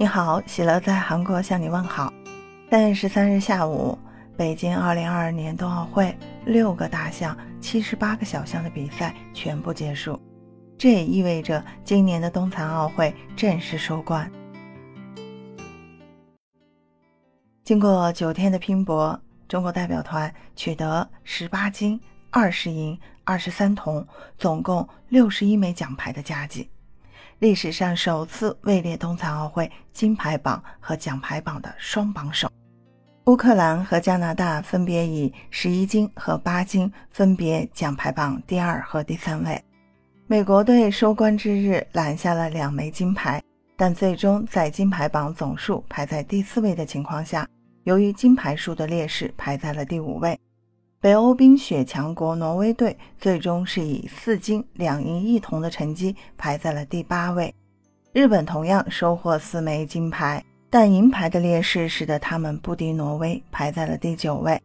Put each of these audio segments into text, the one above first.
你好，喜乐在韩国向你问好。三月十三日下午，北京二零二二年冬奥会六个大项、七十八个小项的比赛全部结束，这也意味着今年的冬残奥会正式收官。经过九天的拼搏，中国代表团取得十八金、二十银、二十三铜，总共六十一枚奖牌的佳绩。历史上首次位列冬残奥会金牌榜和奖牌榜的双榜首。乌克兰和加拿大分别以十一金和八金分别奖牌榜第二和第三位。美国队收官之日揽下了两枚金牌，但最终在金牌榜总数排在第四位的情况下，由于金牌数的劣势排在了第五位。北欧冰雪强国挪威队最终是以四金两银一铜的成绩排在了第八位。日本同样收获四枚金牌，但银牌的劣势使得他们不敌挪威，排在了第九位。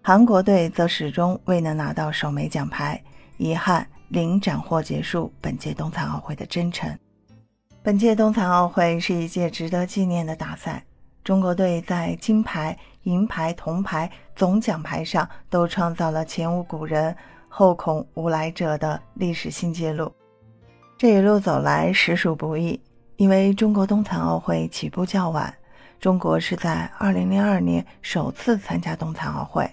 韩国队则始终未能拿到首枚奖牌，遗憾零斩获结束本届冬残奥会的征程。本届冬残奥会是一届值得纪念的大赛。中国队在金牌、银牌、铜牌总奖牌上都创造了前无古人、后恐无来者的历史新纪录。这一路走来实属不易，因为中国冬残奥会起步较晚，中国是在2002年首次参加冬残奥会，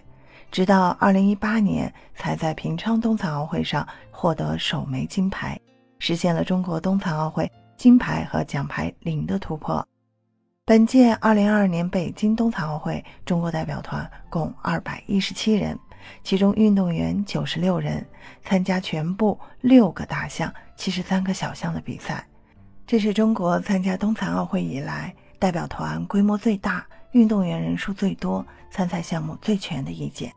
直到2018年才在平昌冬残奥会上获得首枚金牌，实现了中国冬残奥会金牌和奖牌零的突破。本届2022年北京冬残奥会，中国代表团共217人，其中运动员96人，参加全部六个大项、73个小项的比赛。这是中国参加冬残奥会以来代表团规模最大、运动员人数最多、参赛项目最全的一届。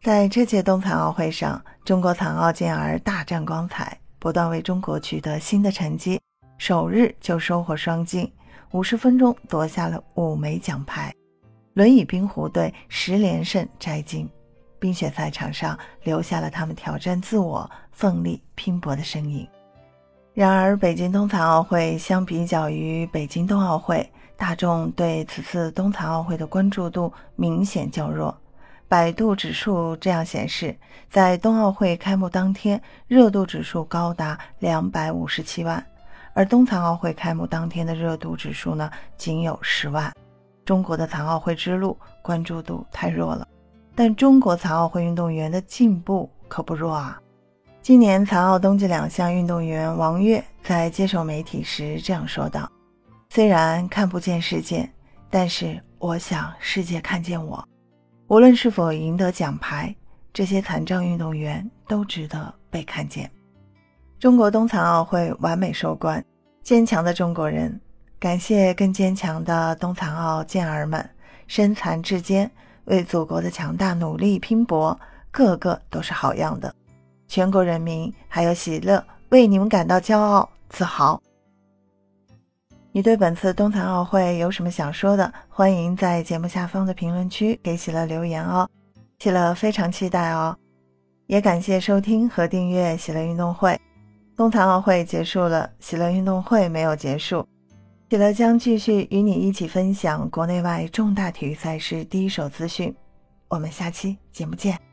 在这届冬残奥会上，中国残奥健儿大展光彩，不断为中国取得新的成绩，首日就收获双金。五十分钟夺下了五枚奖牌，轮椅冰壶队十连胜摘金，冰雪赛场上留下了他们挑战自我、奋力拼搏的身影。然而，北京冬残奥会相比较于北京冬奥会，大众对此次冬残奥会的关注度明显较弱。百度指数这样显示，在冬奥会开幕当天，热度指数高达两百五十七万。而冬残奥会开幕当天的热度指数呢，仅有十万。中国的残奥会之路关注度太弱了，但中国残奥会运动员的进步可不弱啊！今年残奥冬季两项运动员王悦在接受媒体时这样说道：“虽然看不见世界，但是我想世界看见我。无论是否赢得奖牌，这些残障运动员都值得被看见。”中国冬残奥会完美收官，坚强的中国人，感谢更坚强的冬残奥健儿们，身残志坚，为祖国的强大努力拼搏，个个都是好样的。全国人民还有喜乐，为你们感到骄傲自豪。你对本次冬残奥会有什么想说的？欢迎在节目下方的评论区给喜乐留言哦，喜乐非常期待哦。也感谢收听和订阅喜乐运动会。冬残奥会结束了，喜乐运动会没有结束。喜乐将继续与你一起分享国内外重大体育赛事第一手资讯。我们下期节目见。